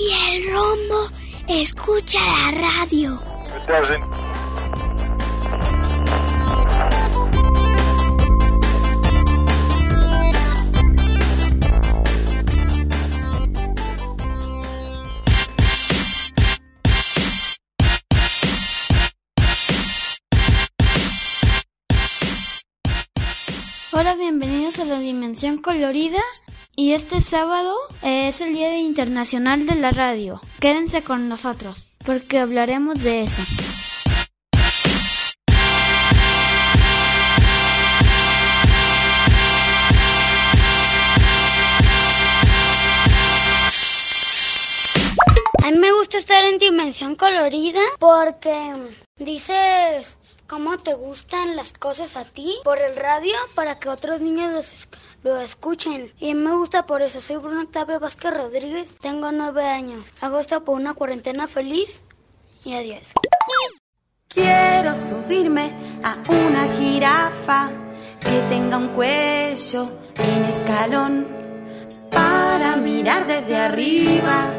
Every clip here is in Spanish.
Y el rombo escucha la radio. Hola, bienvenidos a la Dimensión Colorida y este sábado es el Día Internacional de la Radio. Quédense con nosotros porque hablaremos de eso. A mí me gusta estar en Dimensión Colorida porque dices cómo te gustan las cosas a ti por el radio para que otros niños los esc- lo escuchen. Y me gusta por eso. Soy Bruno Octavio Vázquez Rodríguez, tengo nueve años. Hago esto por una cuarentena feliz y adiós. Quiero subirme a una jirafa que tenga un cuello en escalón para mirar desde arriba.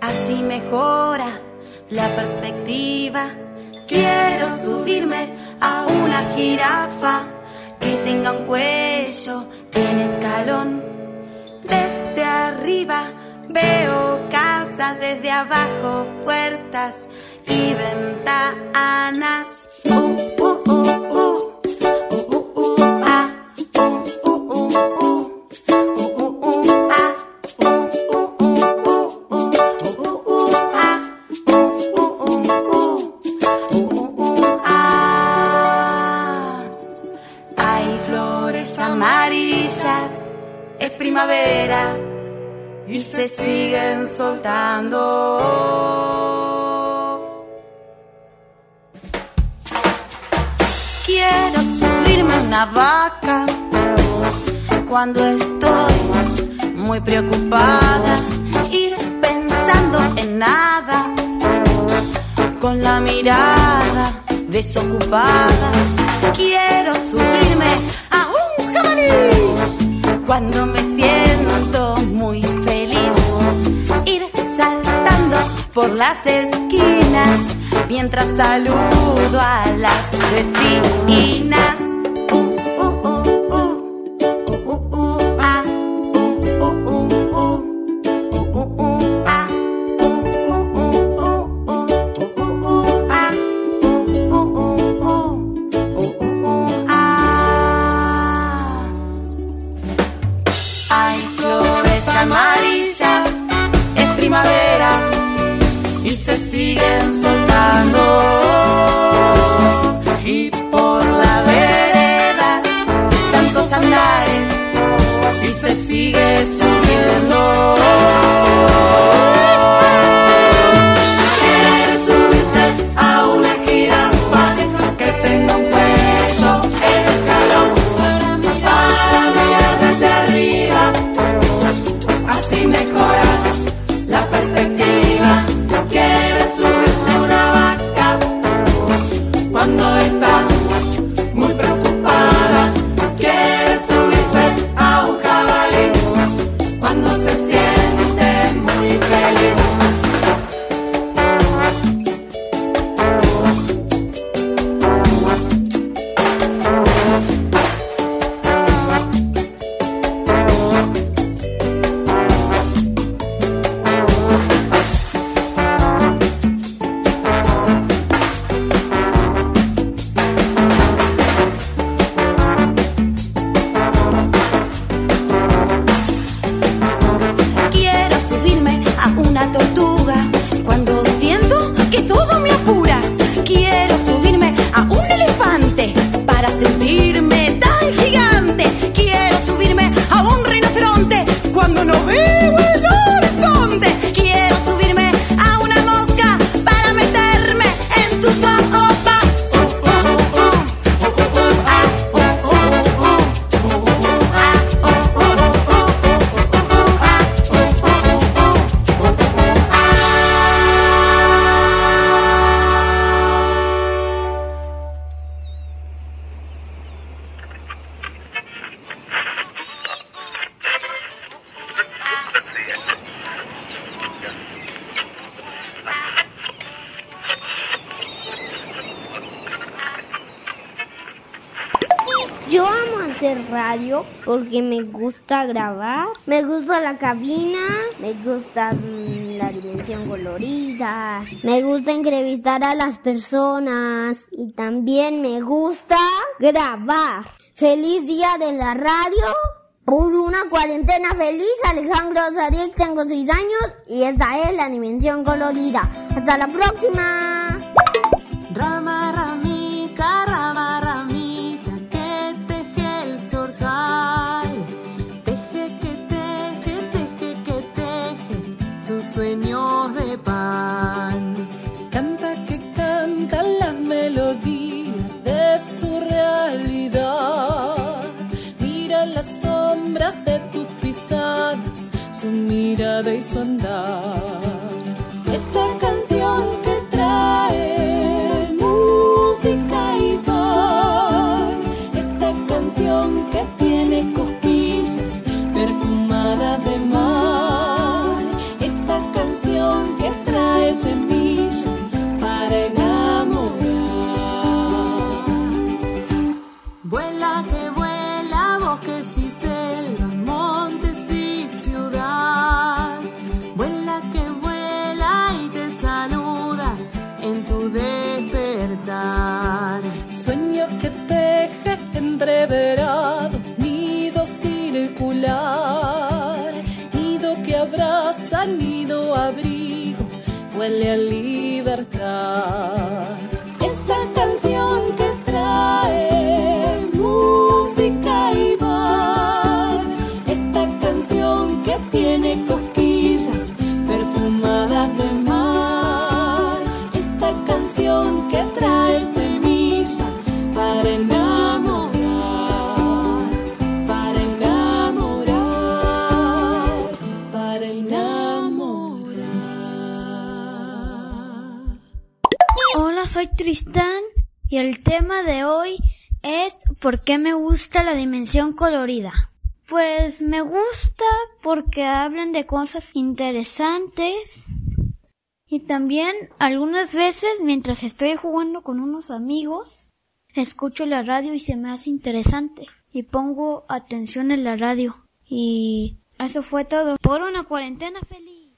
Así mejora la perspectiva. Quiero subirme a una jirafa que tenga un cuello en escalón. Desde arriba veo casas, desde abajo puertas y ventanas. Una vaca cuando estoy muy preocupada, ir pensando en nada, con la mirada desocupada. Quiero subirme a un jabalí cuando me siento muy feliz, ir saltando por las esquinas mientras saludo a las vecinas. Radio porque me gusta grabar, me gusta la cabina, me gusta mm, la dimensión colorida, me gusta entrevistar a las personas y también me gusta grabar. Feliz día de la radio. Por una cuarentena feliz, Alejandro Zadiek, tengo 6 años y esta es la dimensión colorida. Hasta la próxima. Su mirada y su andar. Esta canción que trae música y pan. Esta canción que Y el tema de hoy es ¿por qué me gusta la dimensión colorida? Pues me gusta porque hablan de cosas interesantes. Y también algunas veces mientras estoy jugando con unos amigos escucho la radio y se me hace interesante. Y pongo atención en la radio. Y eso fue todo. Por una cuarentena feliz.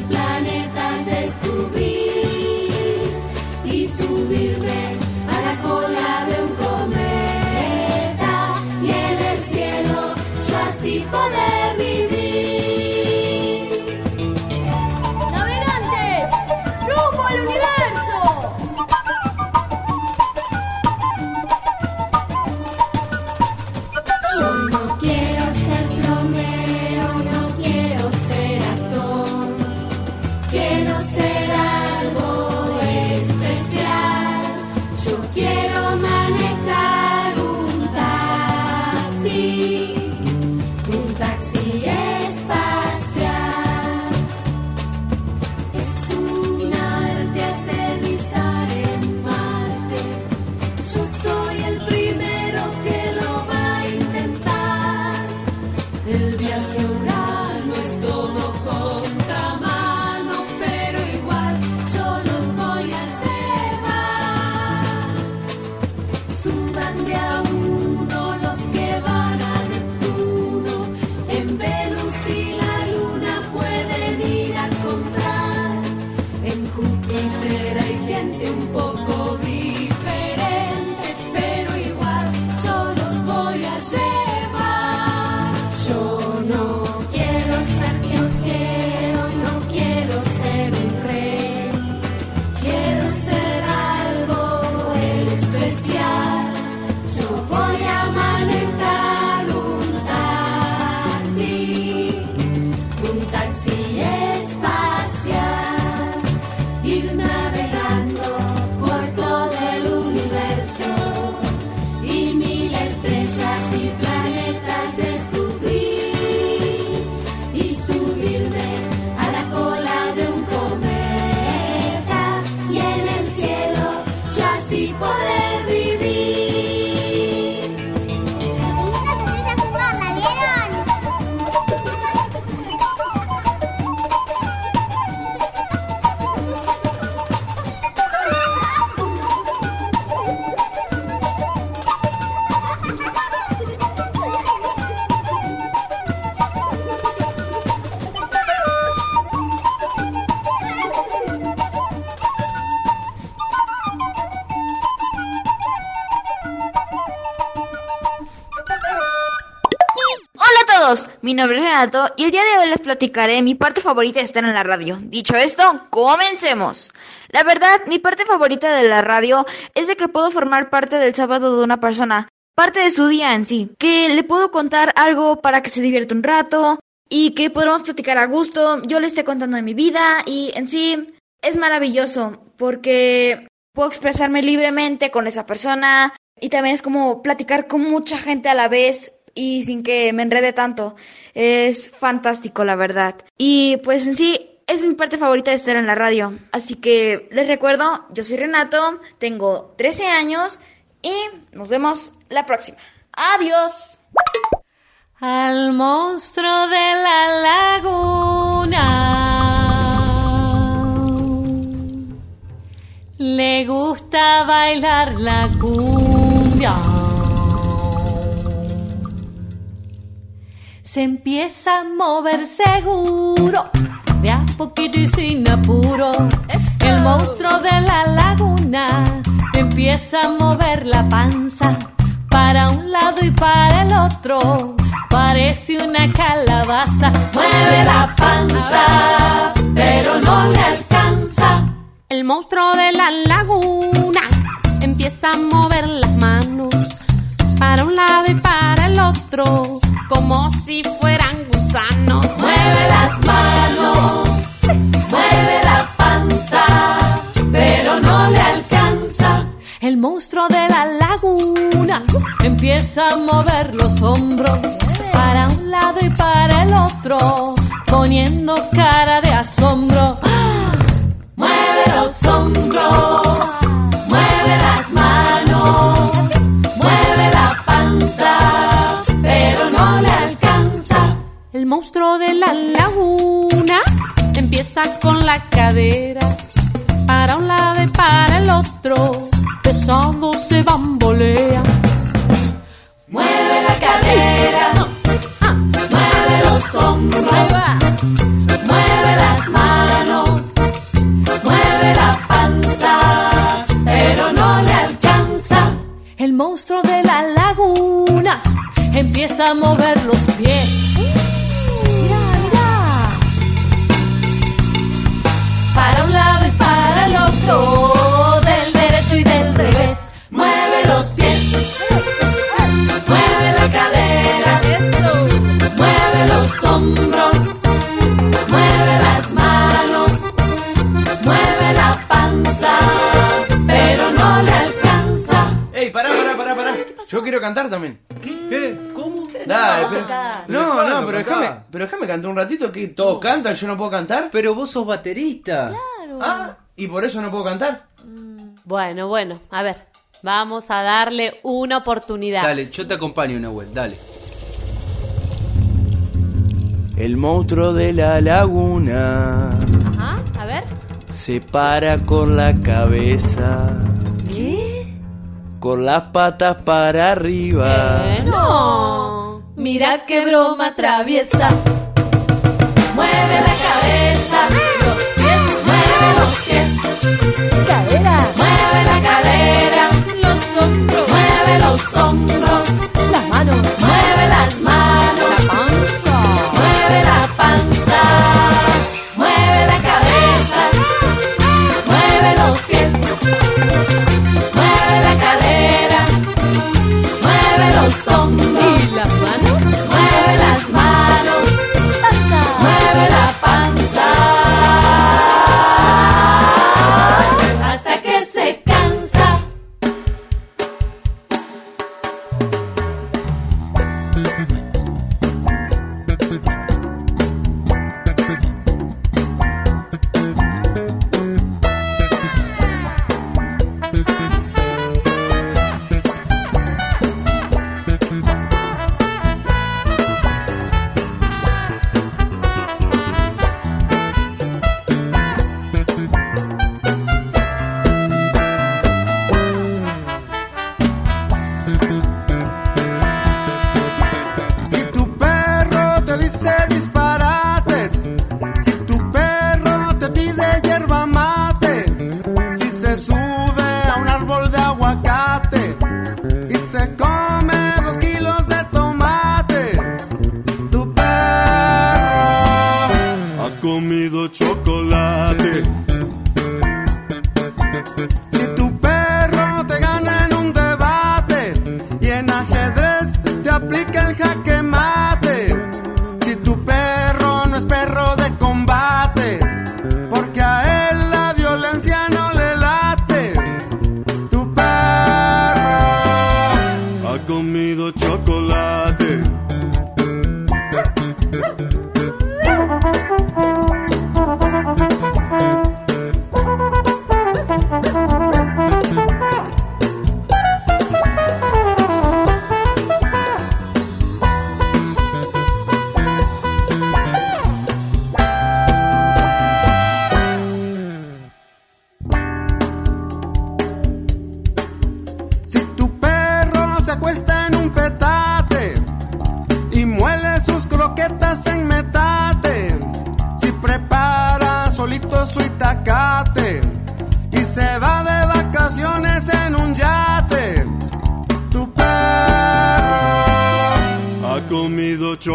black. Nombre es Renato y el día de hoy les platicaré mi parte favorita de estar en la radio. Dicho esto, comencemos. La verdad, mi parte favorita de la radio es de que puedo formar parte del sábado de una persona, parte de su día en sí, que le puedo contar algo para que se divierta un rato y que podamos platicar a gusto, yo le esté contando de mi vida y en sí es maravilloso porque puedo expresarme libremente con esa persona y también es como platicar con mucha gente a la vez y sin que me enrede tanto. Es fantástico, la verdad. Y pues en sí es mi parte favorita de estar en la radio. Así que les recuerdo, yo soy Renato, tengo 13 años y nos vemos la próxima. Adiós. Al monstruo de la laguna le gusta bailar la cumbia. Se empieza a mover seguro, de a poquito y sin apuro. El monstruo de la laguna empieza a mover la panza para un lado y para el otro. Parece una calabaza. Mueve la panza, pero no le alcanza. El monstruo de la laguna empieza a mover las manos para un lado y para el otro, como si fueran gusanos. Mueve las manos, mueve la panza, pero no le alcanza. El monstruo de la laguna empieza a mover los hombros para un lado y para el otro, poniendo cara El monstruo de la laguna. Empieza con la cadera para un lado y para el otro, pesado se bambolea. Mueve la cadera, mueve los hombros, mueve las manos, mueve la panza, pero no le alcanza. El monstruo de la laguna empieza a mover quiero cantar también. ¿Qué? ¿Cómo? Dale, no pero- no, ¿Cuándo no, pero déjame, pero déjame cantar un ratito que todos cantan, yo no puedo cantar. Pero vos sos baterista. Ah, y por eso no puedo cantar. Bueno, bueno, a ver, vamos a darle una oportunidad. Dale, yo te acompaño, Nahuel, dale. El monstruo de la laguna Ajá, a ver. se para con la cabeza. Con las patas para arriba. No. Mira qué broma traviesa.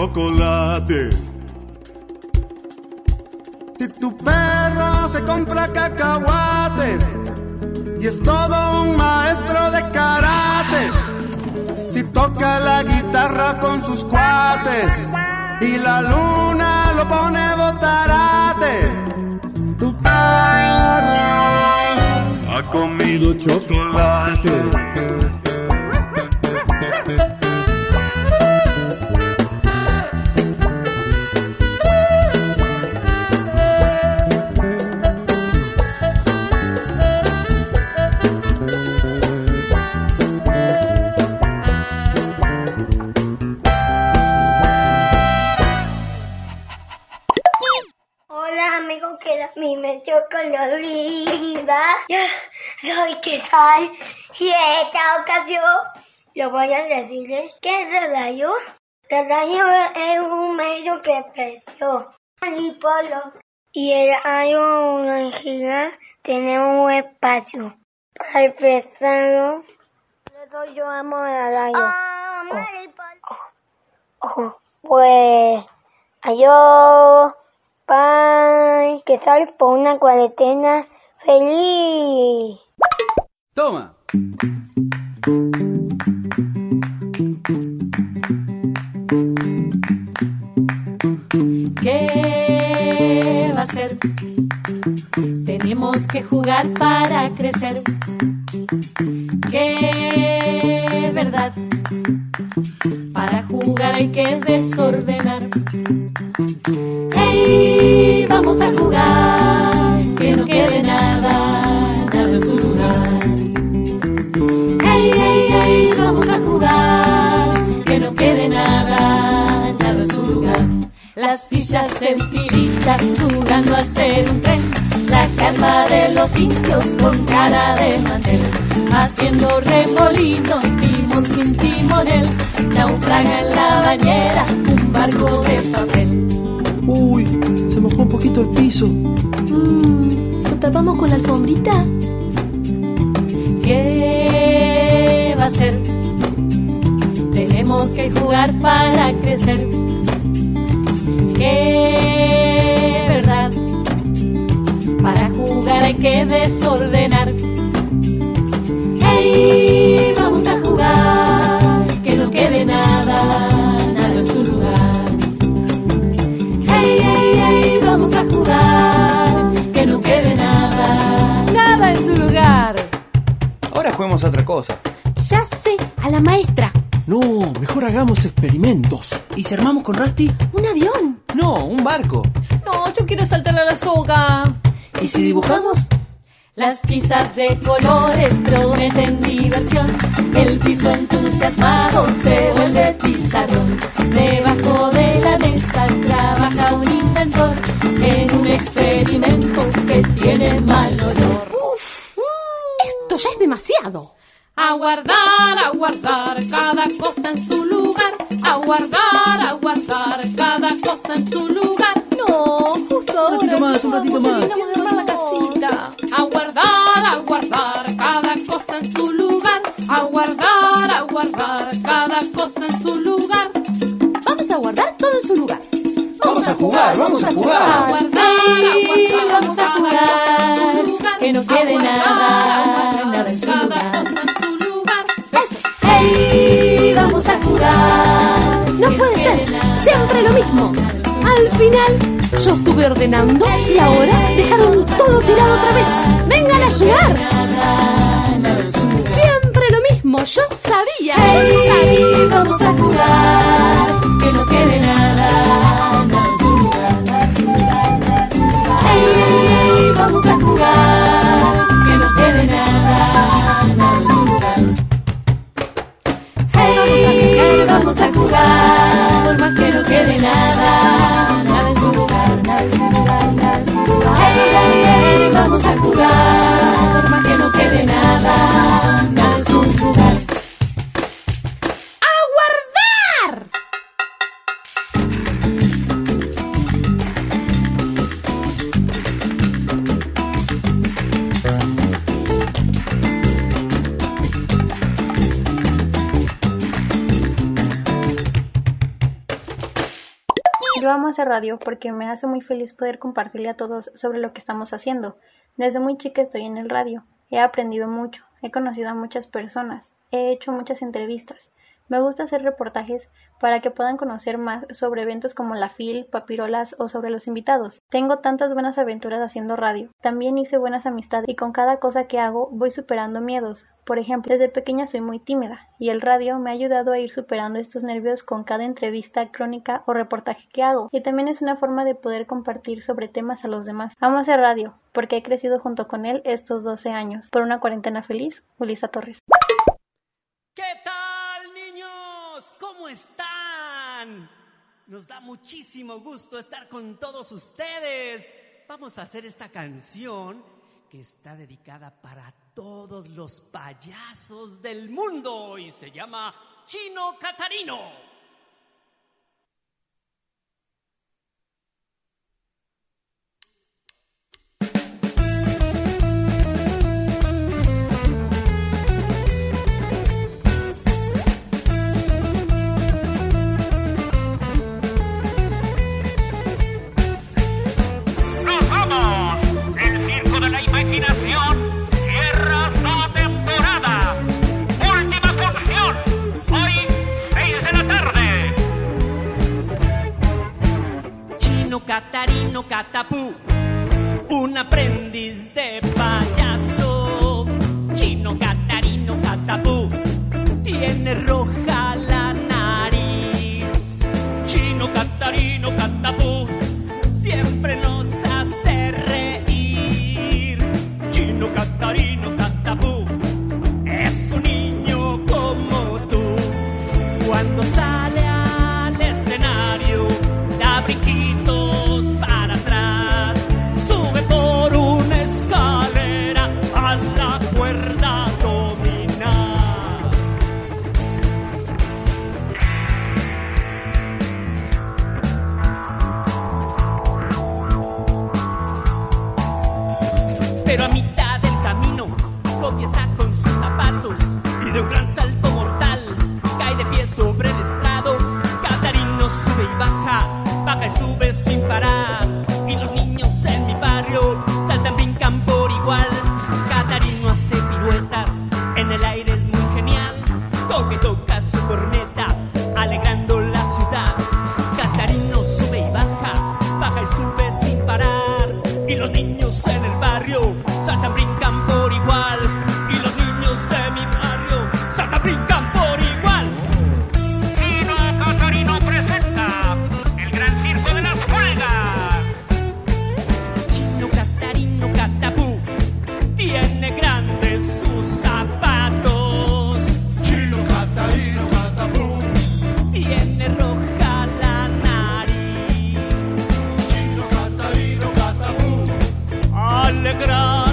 Chocolate. Si tu perro se compra cacahuates y es todo un maestro de karate. Si toca la guitarra con sus cuates y la luna lo pone botarate. Tu perro ha comido chocolate. Yo soy Quesal y en esta ocasión yo voy a decirles que es el rayo. El rayo es un medio que creció polo y el rayo gira tiene un espacio. Para empezarlo, por eso yo amo el rayo. Oh, oh, pues adiós. Bye. Que sal por una cuarentena feliz. Toma. ¿Qué va a ser? Tenemos que jugar para crecer. ¿Qué verdad? Para jugar hay que desordenar. ¡Hey! Vamos a jugar, filita jugando a ser un tren. La cama de los indios con cara de mantel. Haciendo remolinos, timón sin timonel. Naufraga en la bañera un barco de papel. Uy, se mojó un poquito el piso. ¿Lo tapamos con la alfombrita? ¿Qué va a ser? Tenemos que jugar para crecer. ¿Qué verdad? Para jugar hay que desordenar. ¡Hey! Vamos a jugar, que no quede nada, nada en su lugar. ¡Hey, hey, hey! Vamos a jugar, que no quede nada, nada en su lugar. Ahora juguemos a otra cosa. Ya sé, a la maestra. No, mejor hagamos experimentos. ¿Y si armamos con Rusty? Un avión. No, un barco. No, yo quiero saltar a la soga. ¿Y si dibujamos? Las tizas de colores prometen diversión. El piso entusiasmado se vuelve pizarrón. Debajo de la mesa trabaja un inventor en un experimento que tiene mal olor. Uf, esto ya es demasiado. A guardar, a guardar cada cosa en su lugar. A guardar, a guardar cada cosa en su lugar. No, justo Un ratito más, un ratito más. De armar la casita. A guardar, a guardar cada cosa en su lugar. A guardar, a guardar cada cosa en su lugar. Vamos a guardar todo en su lugar. Vamos a jugar, vamos a A jugar. guardar, a guardar, Al final, yo estuve ordenando y ahora dejaron todo tirado otra vez. ¡Vengan a ayudar! Siempre lo mismo, yo sabía, yo sabía. Vamos a jugar. Porque me hace muy feliz poder compartirle a todos sobre lo que estamos haciendo. Desde muy chica estoy en el radio. He aprendido mucho, he conocido a muchas personas, he hecho muchas entrevistas. Me gusta hacer reportajes para que puedan conocer más sobre eventos como la FIL, Papirolas o sobre los invitados. Tengo tantas buenas aventuras haciendo radio. También hice buenas amistades y con cada cosa que hago voy superando miedos. Por ejemplo, desde pequeña soy muy tímida y el radio me ha ayudado a ir superando estos nervios con cada entrevista, crónica o reportaje que hago. Y también es una forma de poder compartir sobre temas a los demás. Amo hacer radio porque he crecido junto con él estos 12 años. Por una cuarentena feliz, Ulisa Torres. ¿Qué tal, niños? ¿Cómo están? Nos da muchísimo gusto estar con todos ustedes. Vamos a hacer esta canción que está dedicada para todos los payasos del mundo y se llama Chino Catarino. Catarino Catapú, tropieza con sus zapatos y de un gran salto Alegranos con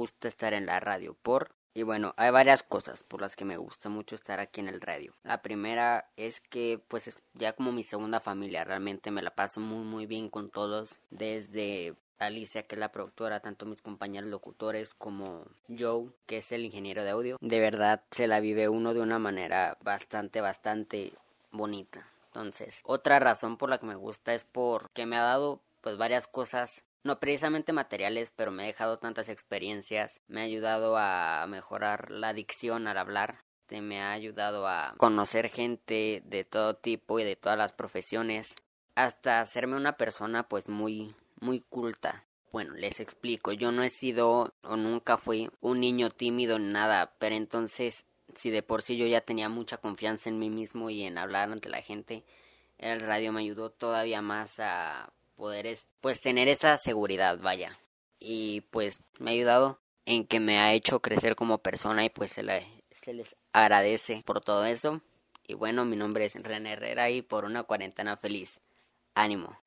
gusta estar en la radio por y bueno, hay varias cosas por las que me gusta mucho estar aquí en el radio. La primera es que pues es ya como mi segunda familia, realmente me la paso muy muy bien con todos, desde Alicia, que es la productora, tanto mis compañeros locutores como Joe, que es el ingeniero de audio. De verdad se la vive uno de una manera bastante, bastante bonita. Entonces, otra razón por la que me gusta es porque me ha dado pues varias cosas no precisamente materiales, pero me ha dejado tantas experiencias, me ha ayudado a mejorar la dicción al hablar, este, me ha ayudado a conocer gente de todo tipo y de todas las profesiones, hasta hacerme una persona pues muy muy culta. Bueno, les explico, yo no he sido o nunca fui un niño tímido en nada, pero entonces si de por sí yo ya tenía mucha confianza en mí mismo y en hablar ante la gente, el radio me ayudó todavía más a poder pues tener esa seguridad, vaya. Y pues me ha ayudado en que me ha hecho crecer como persona y pues se, se les agradece por todo eso. Y bueno, mi nombre es René Herrera y por una cuarentena feliz. Ánimo.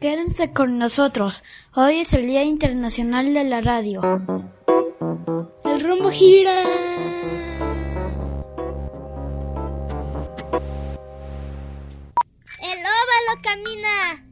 Quédense con nosotros. Hoy es el Día Internacional de la Radio. El rumbo gira. El óvalo camina.